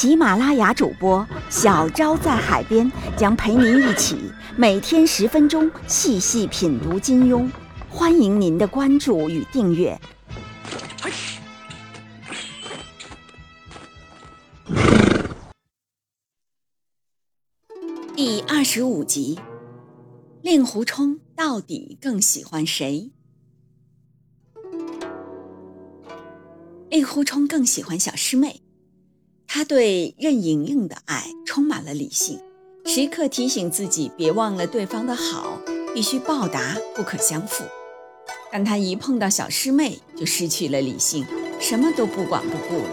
喜马拉雅主播小昭在海边将陪您一起每天十分钟细细品读金庸，欢迎您的关注与订阅。第二十五集，令狐冲到底更喜欢谁？令狐冲更喜欢小师妹。他对任盈盈的爱充满了理性，时刻提醒自己别忘了对方的好，必须报答，不可相负。但他一碰到小师妹，就失去了理性，什么都不管不顾了，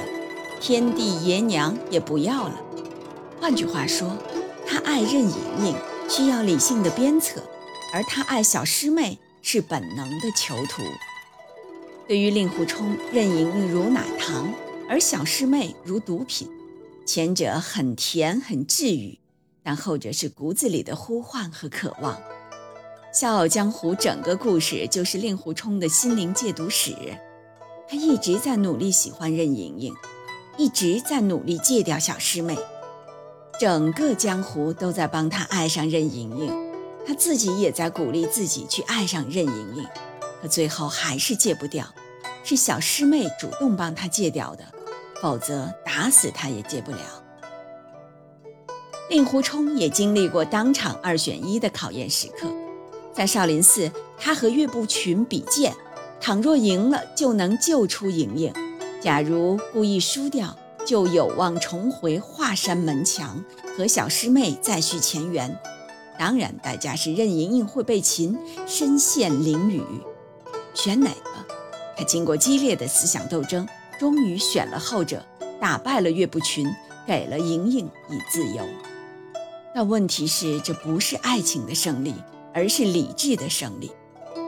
天地爷娘也不要了。换句话说，他爱任盈盈需要理性的鞭策，而他爱小师妹是本能的囚徒。对于令狐冲，任盈盈如奶糖。而小师妹如毒品，前者很甜很治愈，但后者是骨子里的呼唤和渴望。《笑傲江湖》整个故事就是令狐冲的心灵戒毒史，他一直在努力喜欢任盈盈，一直在努力戒掉小师妹。整个江湖都在帮他爱上任盈盈，他自己也在鼓励自己去爱上任盈盈，可最后还是戒不掉，是小师妹主动帮他戒掉的。否则打死他也戒不了。令狐冲也经历过当场二选一的考验时刻，在少林寺，他和岳不群比剑，倘若赢了就能救出莹莹；假如故意输掉，就有望重回华山门墙，和小师妹再续前缘。当然，代价是任盈盈会被擒，身陷囹圄。选哪个？他经过激烈的思想斗争。终于选了后者，打败了岳不群，给了莹莹以自由。但问题是，这不是爱情的胜利，而是理智的胜利。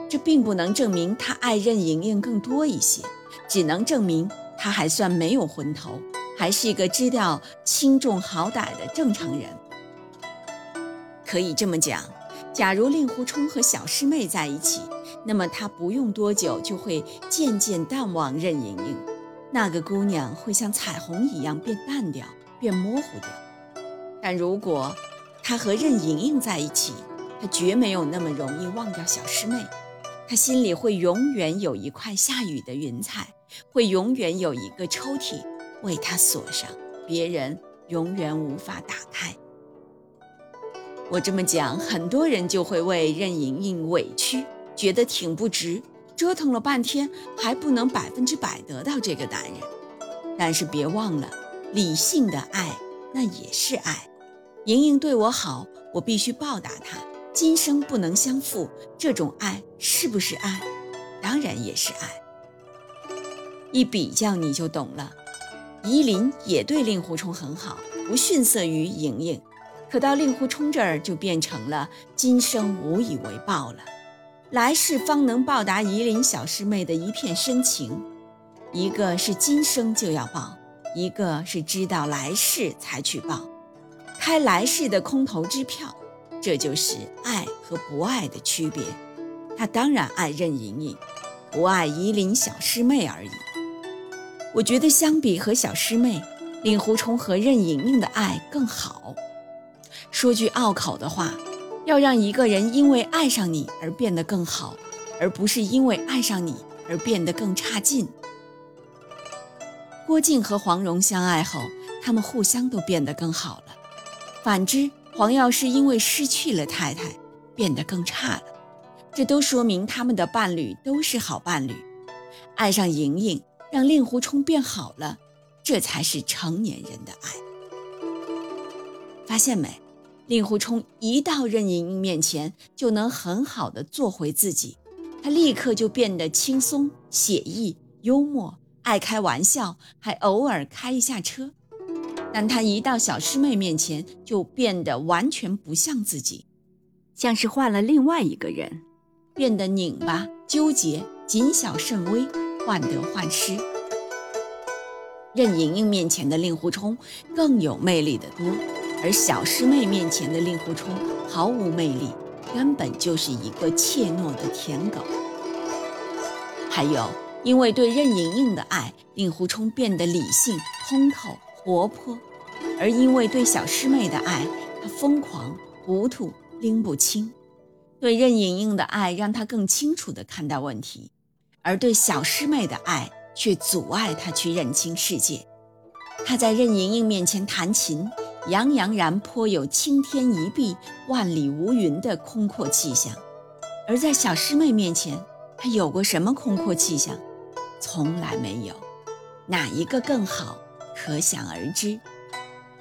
这并不能证明他爱任盈盈更多一些，只能证明他还算没有昏头，还是一个知道轻重好歹的正常人。可以这么讲，假如令狐冲和小师妹在一起，那么他不用多久就会渐渐淡忘任盈盈。那个姑娘会像彩虹一样变淡掉，变模糊掉。但如果她和任盈盈在一起，她绝没有那么容易忘掉小师妹。她心里会永远有一块下雨的云彩，会永远有一个抽屉为她锁上，别人永远无法打开。我这么讲，很多人就会为任盈盈委屈，觉得挺不值。折腾了半天，还不能百分之百得到这个男人。但是别忘了，理性的爱那也是爱。莹莹对我好，我必须报答她，今生不能相负。这种爱是不是爱？当然也是爱。一比较你就懂了。夷陵也对令狐冲很好，不逊色于莹莹，可到令狐冲这儿就变成了今生无以为报了。来世方能报答夷陵小师妹的一片深情，一个是今生就要报，一个是知道来世才去报，开来世的空头支票，这就是爱和不爱的区别。他当然爱任盈盈，不爱夷陵小师妹而已。我觉得相比和小师妹，令狐冲和任盈盈的爱更好。说句拗口的话。要让一个人因为爱上你而变得更好，而不是因为爱上你而变得更差劲。郭靖和黄蓉相爱后，他们互相都变得更好了；反之，黄药师因为失去了太太，变得更差了。这都说明他们的伴侣都是好伴侣。爱上莹莹，让令狐冲变好了，这才是成年人的爱。发现没？令狐冲一到任盈盈面前，就能很好的做回自己，他立刻就变得轻松、写意、幽默，爱开玩笑，还偶尔开一下车。但他一到小师妹面前，就变得完全不像自己，像是换了另外一个人，变得拧巴、纠结、谨小慎微、患得患失。任盈盈面前的令狐冲更有魅力的多，而小师妹面前的令狐冲毫无魅力，根本就是一个怯懦的舔狗。还有，因为对任盈盈的爱，令狐冲变得理性、通透、活泼；而因为对小师妹的爱，他疯狂、糊涂、拎不清。对任盈盈的爱，让他更清楚地看待问题；而对小师妹的爱，却阻碍他去认清世界。他在任盈盈面前弹琴，洋洋然颇有青天一碧、万里无云的空阔气象；而在小师妹面前，他有过什么空阔气象？从来没有。哪一个更好，可想而知。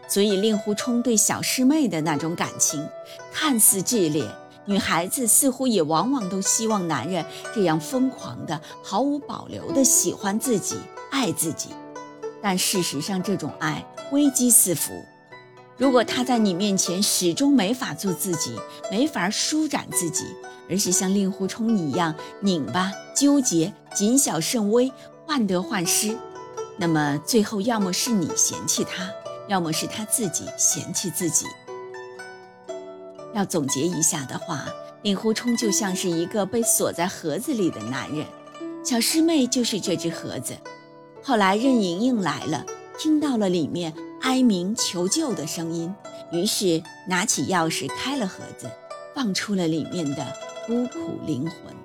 所以令狐冲对小师妹的那种感情，看似炽烈，女孩子似乎也往往都希望男人这样疯狂的、毫无保留的喜欢自己、爱自己。但事实上，这种爱危机四伏。如果他在你面前始终没法做自己，没法舒展自己，而是像令狐冲一样拧巴、纠结、谨小慎微、患得患失，那么最后要么是你嫌弃他，要么是他自己嫌弃自己。要总结一下的话，令狐冲就像是一个被锁在盒子里的男人，小师妹就是这只盒子。后来任盈盈来了，听到了里面。哀鸣求救的声音，于是拿起钥匙开了盒子，放出了里面的孤苦灵魂。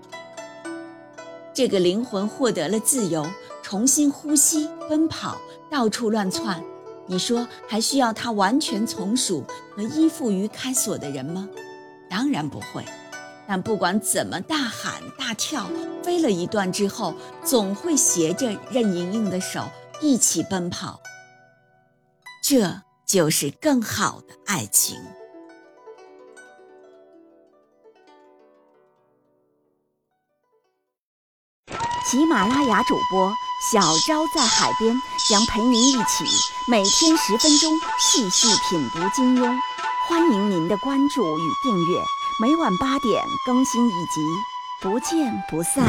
这个灵魂获得了自由，重新呼吸、奔跑、到处乱窜。你说还需要他完全从属和依附于开锁的人吗？当然不会。但不管怎么大喊大跳，飞了一段之后，总会携着任盈盈的手一起奔跑。这就是更好的爱情。喜马拉雅主播小昭在海边将陪您一起每天十分钟细细品读金庸，欢迎您的关注与订阅，每晚八点更新一集，不见不散。